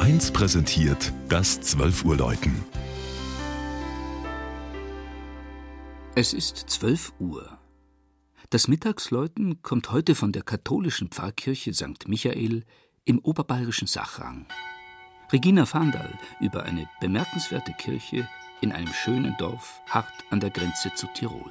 1 präsentiert das 12 Uhr Läuten. Es ist 12 Uhr. Das Mittagsläuten kommt heute von der katholischen Pfarrkirche St. Michael im oberbayerischen Sachrang. Regina Fandal über eine bemerkenswerte Kirche in einem schönen Dorf hart an der Grenze zu Tirol.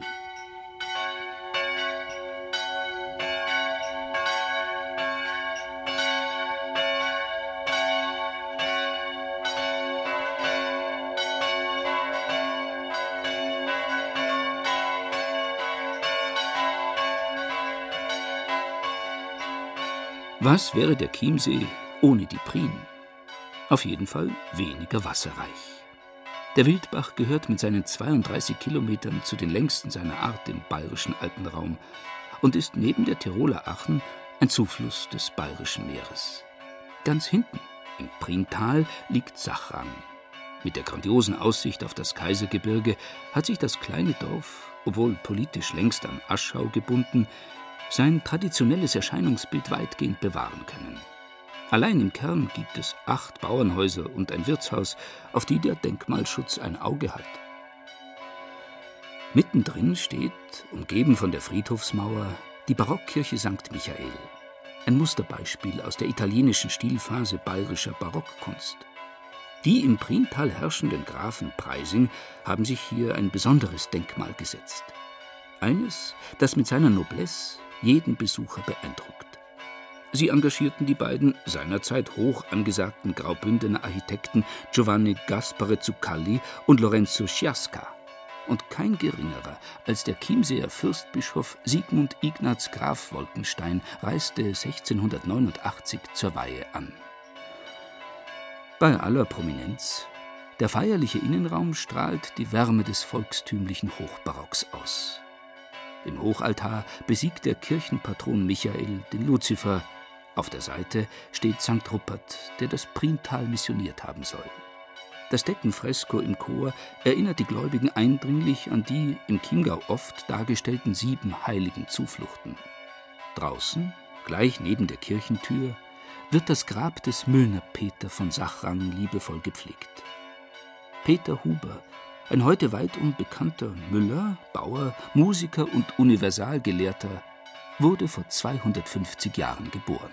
Was wäre der Chiemsee ohne die Prien? Auf jeden Fall weniger wasserreich. Der Wildbach gehört mit seinen 32 Kilometern zu den längsten seiner Art im bayerischen Alpenraum und ist neben der Tiroler Achen ein Zufluss des Bayerischen Meeres. Ganz hinten, im Priental, liegt Sachrang. Mit der grandiosen Aussicht auf das Kaisergebirge hat sich das kleine Dorf, obwohl politisch längst an Aschau gebunden, sein traditionelles Erscheinungsbild weitgehend bewahren können. Allein im Kern gibt es acht Bauernhäuser und ein Wirtshaus, auf die der Denkmalschutz ein Auge hat. Mittendrin steht, umgeben von der Friedhofsmauer, die Barockkirche St. Michael. Ein Musterbeispiel aus der italienischen Stilphase bayerischer Barockkunst. Die im Priental herrschenden Grafen Preising haben sich hier ein besonderes Denkmal gesetzt. Eines, das mit seiner Noblesse jeden Besucher beeindruckt. Sie engagierten die beiden seinerzeit hoch angesagten Graubündener Architekten Giovanni Gaspare Zuccalli und Lorenzo Sciasca. Und kein geringerer als der Chiemseer Fürstbischof Sigmund Ignaz Graf Wolkenstein reiste 1689 zur Weihe an. Bei aller Prominenz, der feierliche Innenraum strahlt die Wärme des volkstümlichen Hochbarocks aus. Im Hochaltar besiegt der Kirchenpatron Michael den Luzifer. Auf der Seite steht St. Rupert, der das Priental missioniert haben soll. Das Deckenfresko im Chor erinnert die Gläubigen eindringlich an die im Chiemgau oft dargestellten sieben heiligen Zufluchten. Draußen, gleich neben der Kirchentür, wird das Grab des Müllner Peter von Sachrang liebevoll gepflegt. Peter Huber ein heute weit unbekannter Müller, Bauer, Musiker und Universalgelehrter, wurde vor 250 Jahren geboren.